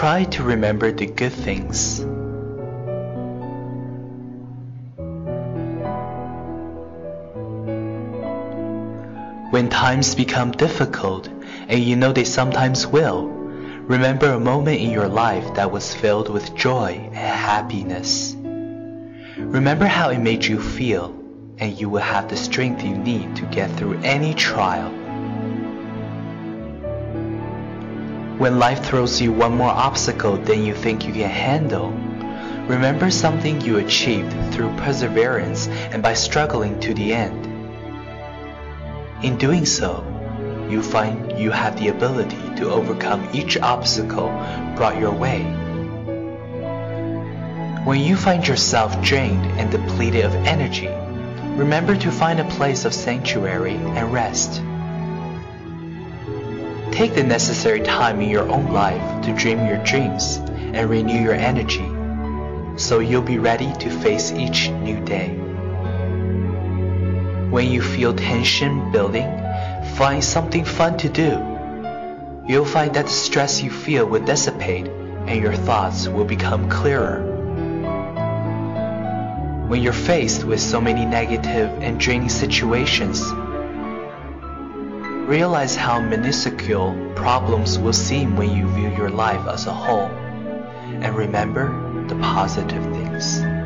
Try to remember the good things. When times become difficult, and you know they sometimes will, remember a moment in your life that was filled with joy and happiness. Remember how it made you feel, and you will have the strength you need to get through any trial. When life throws you one more obstacle than you think you can handle, remember something you achieved through perseverance and by struggling to the end. In doing so, you find you have the ability to overcome each obstacle brought your way. When you find yourself drained and depleted of energy, remember to find a place of sanctuary and rest. Take the necessary time in your own life to dream your dreams and renew your energy, so you'll be ready to face each new day. When you feel tension building, find something fun to do. You'll find that the stress you feel will dissipate and your thoughts will become clearer. When you're faced with so many negative and draining situations, Realize how minuscule problems will seem when you view your life as a whole, and remember the positive things.